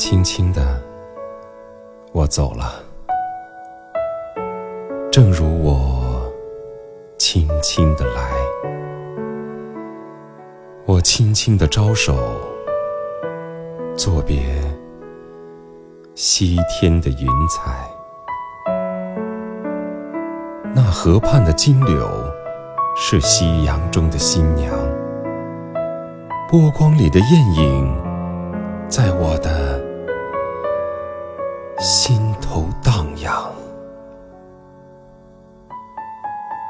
轻轻的，我走了，正如我轻轻的来。我轻轻的招手，作别西天的云彩。那河畔的金柳，是夕阳中的新娘。波光里的艳影，在我的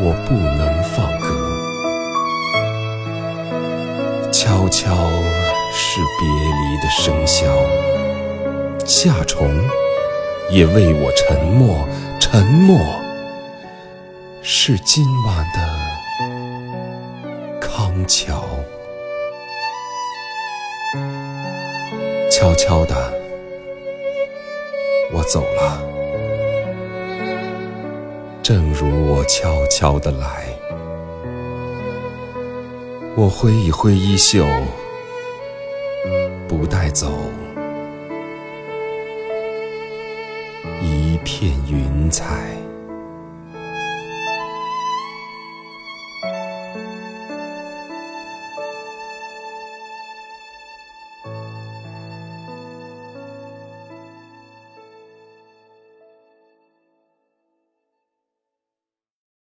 我不能放歌，悄悄是别离的笙箫，夏虫也为我沉默，沉默是今晚的康桥。悄悄的，我走了。正如我悄悄的来，我挥一挥衣袖，不带走一片云彩。